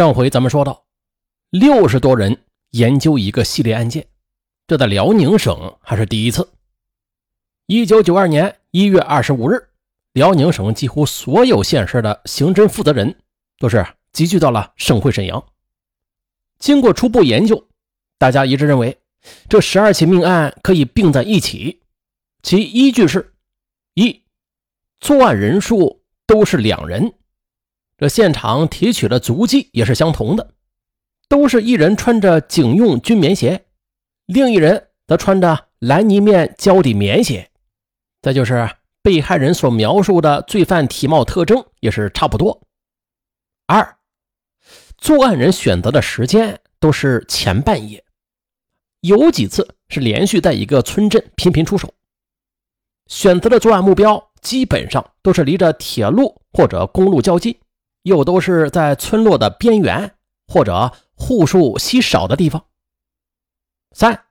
上回咱们说到，六十多人研究一个系列案件，这在辽宁省还是第一次。一九九二年一月二十五日，辽宁省几乎所有县市的刑侦负责人都是集聚到了省会沈阳。经过初步研究，大家一致认为，这十二起命案可以并在一起，其依据是：一，作案人数都是两人。这现场提取的足迹也是相同的，都是一人穿着警用军棉鞋，另一人则穿着蓝泥面胶底棉鞋。再就是被害人所描述的罪犯体貌特征也是差不多。二，作案人选择的时间都是前半夜，有几次是连续在一个村镇频频出手，选择的作案目标基本上都是离着铁路或者公路较近。又都是在村落的边缘或者户数稀少的地方。三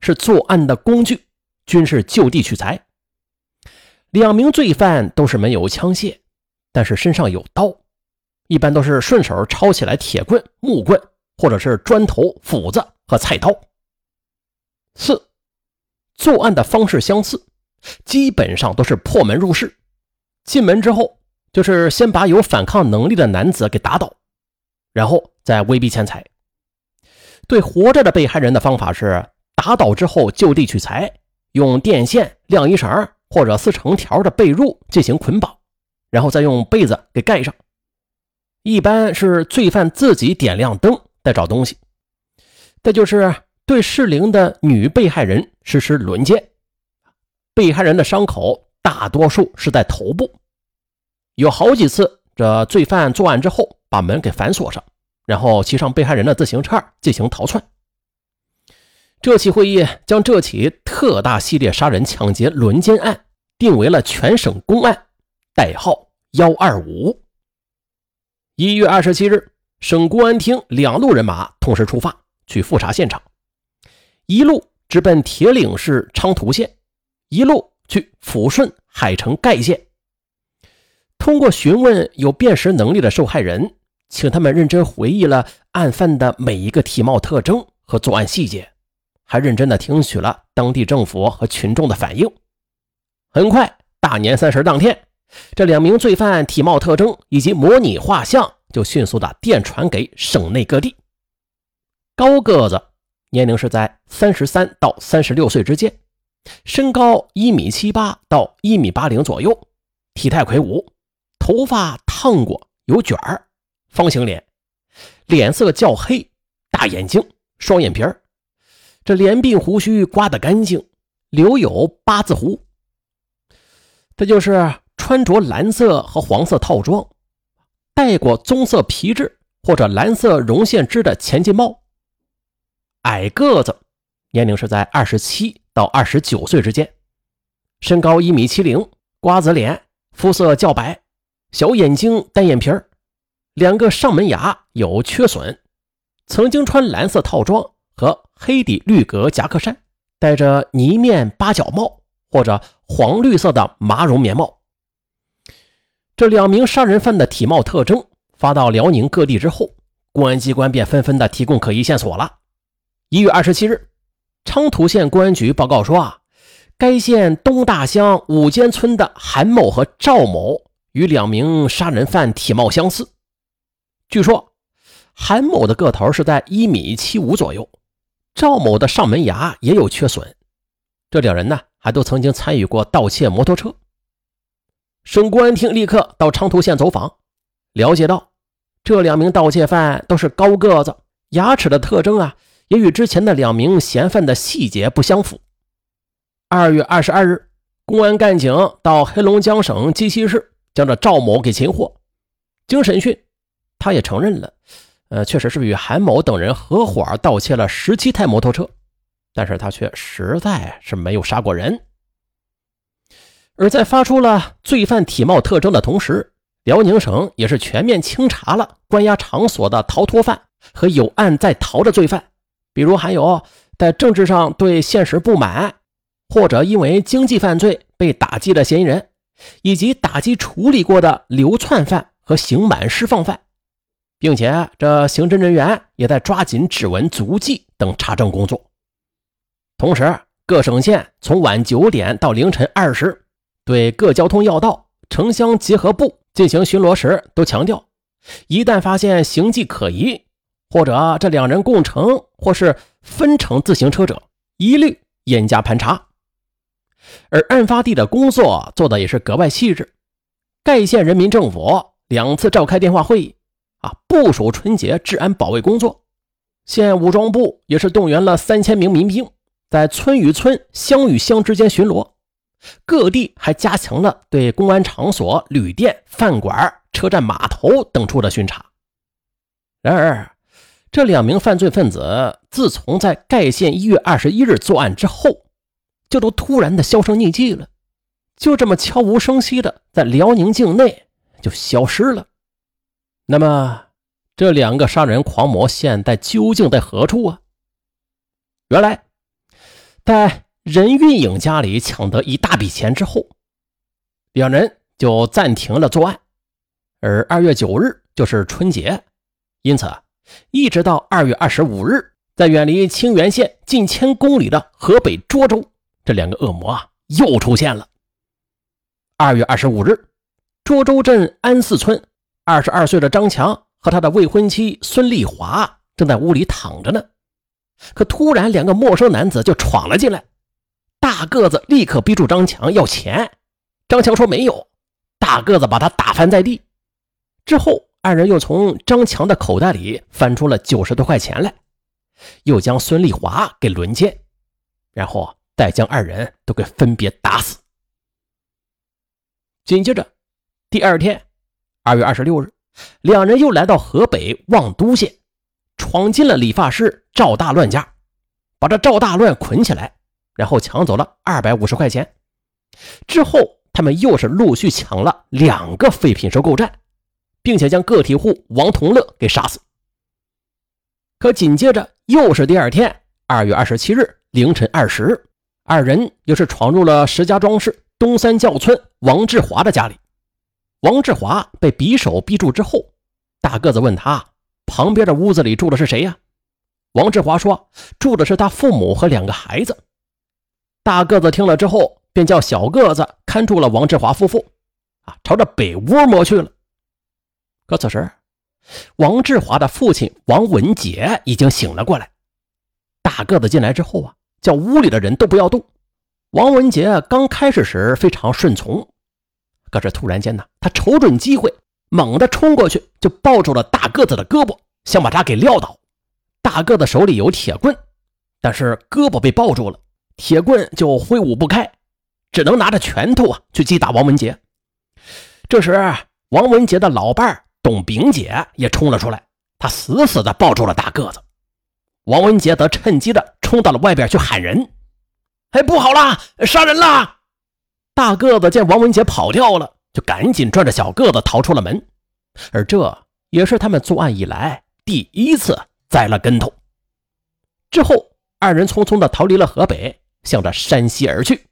是作案的工具均是就地取材。两名罪犯都是没有枪械，但是身上有刀，一般都是顺手抄起来铁棍、木棍，或者是砖头、斧子和菜刀。四作案的方式相似，基本上都是破门入室，进门之后。就是先把有反抗能力的男子给打倒，然后再威逼钱财。对活着的被害人的方法是打倒之后就地取材，用电线、晾衣绳或者撕成条的被褥进行捆绑，然后再用被子给盖上。一般是罪犯自己点亮灯再找东西。再就是对适龄的女被害人实施轮奸。被害人的伤口大多数是在头部。有好几次，这罪犯作案之后把门给反锁上，然后骑上被害人的自行车进行逃窜。这起会议将这起特大系列杀人抢劫轮奸案定为了全省公案，代号幺二五。一月二十七日，省公安厅两路人马同时出发去复查现场，一路直奔铁岭市昌图县，一路去抚顺海城盖县。通过询问有辨识能力的受害人，请他们认真回忆了案犯的每一个体貌特征和作案细节，还认真的听取了当地政府和群众的反应。很快，大年三十当天，这两名罪犯体貌特征以及模拟画像就迅速的电传给省内各地。高个子，年龄是在三十三到三十六岁之间，身高一米七八到一米八零左右，体态魁梧。头发烫过，有卷儿，方形脸，脸色较黑，大眼睛，双眼皮儿，这连鬓胡须刮得干净，留有八字胡。这就是穿着蓝色和黄色套装，戴过棕色皮质或者蓝色绒线织的前进帽。矮个子，年龄是在二十七到二十九岁之间，身高一米七零，瓜子脸，肤色较白。小眼睛，单眼皮儿，两个上门牙有缺损，曾经穿蓝色套装和黑底绿格夹克衫，戴着呢面八角帽或者黄绿色的麻绒棉帽。这两名杀人犯的体貌特征发到辽宁各地之后，公安机关便纷纷的提供可疑线索了。一月二十七日，昌图县公安局报告说啊，该县东大乡五间村的韩某和赵某。与两名杀人犯体貌相似，据说韩某的个头是在一米七五左右，赵某的上门牙也有缺损。这两人呢，还都曾经参与过盗窃摩托车。省公安厅立刻到昌图县走访，了解到这两名盗窃犯都是高个子，牙齿的特征啊，也与之前的两名嫌犯的细节不相符。二月二十二日，公安干警到黑龙江省鸡西市。将这赵某给擒获，经审讯，他也承认了，呃，确实是与韩某等人合伙盗窃了十七台摩托车，但是他却实在是没有杀过人。而在发出了罪犯体貌特征的同时，辽宁省也是全面清查了关押场所的逃脱犯和有案在逃的罪犯，比如还有在政治上对现实不满，或者因为经济犯罪被打击的嫌疑人。以及打击处理过的流窜犯和刑满释放犯，并且这刑侦人员也在抓紧指纹、足迹等查证工作。同时，各省县从晚九点到凌晨二时，对各交通要道、城乡结合部进行巡逻时，都强调：一旦发现形迹可疑，或者这两人共乘或是分乘自行车者，一律严加盘查。而案发地的工作做的也是格外细致。盖县人民政府两次召开电话会议，啊，部署春节治安保卫工作。县武装部也是动员了三千名民兵，在村与村、乡与乡之间巡逻。各地还加强了对公安场所、旅店、饭馆、车站、码头等处的巡查。然而，这两名犯罪分子自从在盖县一月二十一日作案之后，就都突然的销声匿迹了，就这么悄无声息的在辽宁境内就消失了。那么，这两个杀人狂魔现在究竟在何处啊？原来，在任运颖家里抢得一大笔钱之后，两人就暂停了作案。而二月九日就是春节，因此，一直到二月二十五日，在远离清原县近千公里的河北涿州。这两个恶魔啊，又出现了。二月二十五日，涿州镇安寺村二十二岁的张强和他的未婚妻孙丽华正在屋里躺着呢，可突然两个陌生男子就闯了进来，大个子立刻逼住张强要钱，张强说没有，大个子把他打翻在地。之后，二人又从张强的口袋里翻出了九十多块钱来，又将孙丽华给轮奸，然后。再将二人都给分别打死。紧接着，第二天，二月二十六日，两人又来到河北望都县，闯进了理发师赵大乱家，把这赵大乱捆起来，然后抢走了二百五十块钱。之后，他们又是陆续抢了两个废品收购站，并且将个体户王同乐给杀死。可紧接着，又是第二天，二月二十七日凌晨二时。二人又是闯入了石家庄市东三教村王志华的家里。王志华被匕首逼住之后，大个子问他：“旁边的屋子里住的是谁呀？”王志华说：“住的是他父母和两个孩子。”大个子听了之后，便叫小个子看住了王志华夫妇，啊，朝着北屋摸去了。可此时，王志华的父亲王文杰已经醒了过来。大个子进来之后啊。叫屋里的人都不要动。王文杰刚开始时非常顺从，可是突然间呢，他瞅准机会，猛地冲过去，就抱住了大个子的胳膊，想把他给撂倒。大个子手里有铁棍，但是胳膊被抱住了，铁棍就挥舞不开，只能拿着拳头啊去击打王文杰。这时，王文杰的老伴董炳姐也冲了出来，他死死地抱住了大个子。王文杰则趁机的冲到了外边去喊人：“哎，不好了，杀人了！”大个子见王文杰跑掉了，就赶紧拽着小个子逃出了门。而这也是他们作案以来第一次栽了跟头。之后，二人匆匆的逃离了河北，向着山西而去。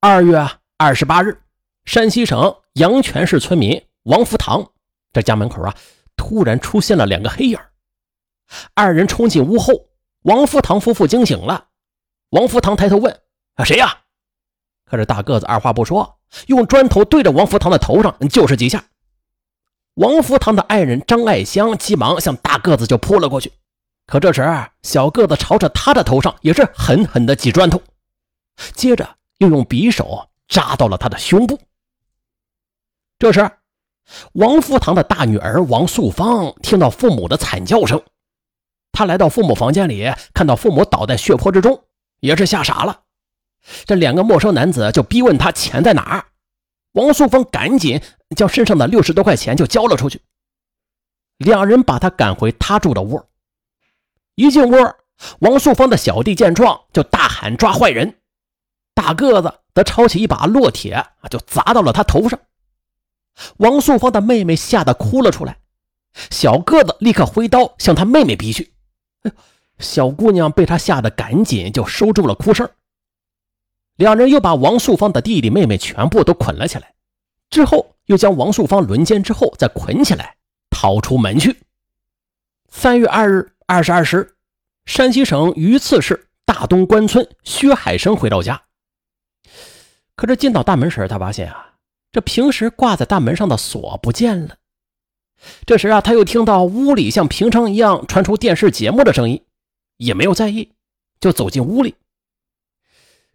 二月二十八日，山西省阳泉市村民王福堂这家门口啊，突然出现了两个黑影。二人冲进屋后，王福堂夫妇惊醒了。王福堂抬头问：“啊，谁呀？”可是大个子二话不说，用砖头对着王福堂的头上就是几下。王福堂的爱人张爱香急忙向大个子就扑了过去，可这时小个子朝着他的头上也是狠狠的几砖头，接着又用匕首扎到了他的胸部。这时，王福堂的大女儿王素芳听到父母的惨叫声。他来到父母房间里，看到父母倒在血泊之中，也是吓傻了。这两个陌生男子就逼问他钱在哪儿。王素芳赶紧将身上的六十多块钱就交了出去。两人把他赶回他住的屋。一进屋，王素芳的小弟见状就大喊抓坏人，大个子则抄起一把烙铁啊就砸到了他头上。王素芳的妹妹吓得哭了出来，小个子立刻挥刀向他妹妹逼去。小姑娘被他吓得赶紧就收住了哭声。两人又把王素芳的弟弟妹妹全部都捆了起来，之后又将王素芳轮奸之后再捆起来，逃出门去。三月二日二十二时，山西省榆次市大东关村薛海生回到家，可是进到大门时，他发现啊，这平时挂在大门上的锁不见了。这时啊，他又听到屋里像平常一样传出电视节目的声音，也没有在意，就走进屋里。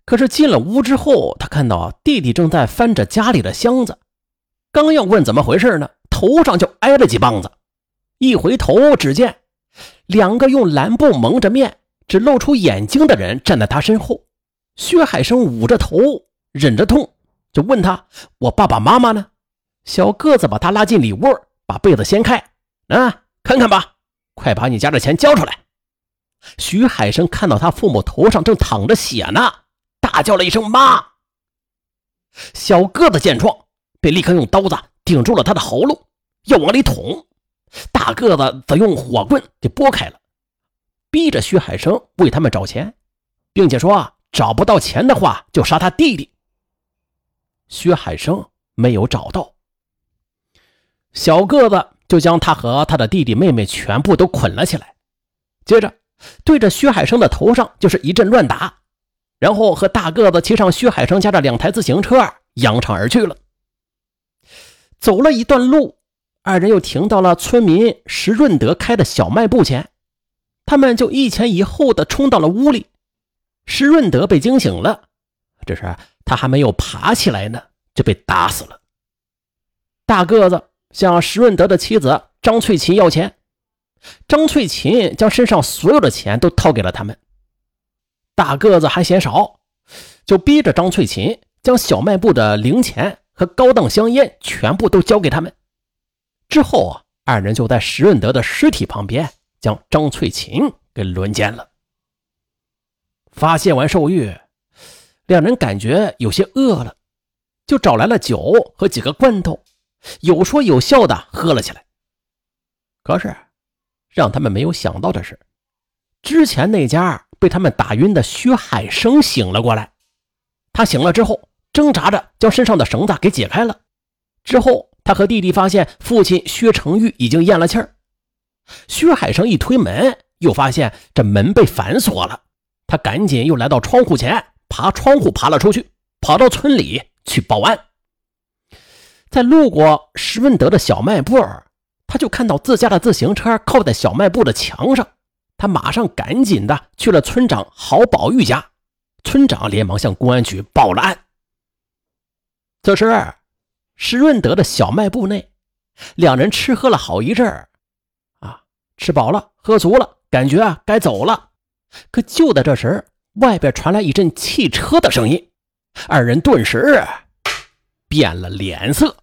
可是进了屋之后，他看到弟弟正在翻着家里的箱子，刚要问怎么回事呢，头上就挨了几棒子。一回头，只见两个用蓝布蒙着面、只露出眼睛的人站在他身后。薛海生捂着头，忍着痛，就问他：“我爸爸妈妈呢？”小个子把他拉进里屋。把被子掀开，啊，看看吧，快把你家的钱交出来！徐海生看到他父母头上正淌着血呢，大叫了一声“妈”。小个子见状，便立刻用刀子顶住了他的喉咙，要往里捅。大个子则用火棍给拨开了，逼着徐海生为他们找钱，并且说找不到钱的话就杀他弟弟。徐海生没有找到。小个子就将他和他的弟弟妹妹全部都捆了起来，接着对着薛海生的头上就是一阵乱打，然后和大个子骑上薛海生家的两台自行车扬长而去了。走了一段路，二人又停到了村民石润德开的小卖部前，他们就一前一后的冲到了屋里。石润德被惊醒了，只是他还没有爬起来呢，就被打死了。大个子。向石润德的妻子张翠琴要钱，张翠琴将身上所有的钱都掏给了他们。大个子还嫌少，就逼着张翠琴将小卖部的零钱和高档香烟全部都交给他们。之后啊，二人就在石润德的尸体旁边将张翠琴给轮奸了。发泄完兽欲，两人感觉有些饿了，就找来了酒和几个罐头。有说有笑的喝了起来。可是，让他们没有想到的是，之前那家被他们打晕的薛海生醒了过来。他醒了之后，挣扎着将身上的绳子给解开了。之后，他和弟弟发现父亲薛成玉已经咽了气儿。薛海生一推门，又发现这门被反锁了。他赶紧又来到窗户前，爬窗户爬了出去，跑到村里去报案。在路过石文德的小卖部，他就看到自家的自行车靠在小卖部的墙上，他马上赶紧的去了村长郝宝玉家，村长连忙向公安局报了案。此时，石润德的小卖部内，两人吃喝了好一阵儿，啊，吃饱了，喝足了，感觉啊该走了。可就在这时，外边传来一阵汽车的声音，二人顿时。变了脸色。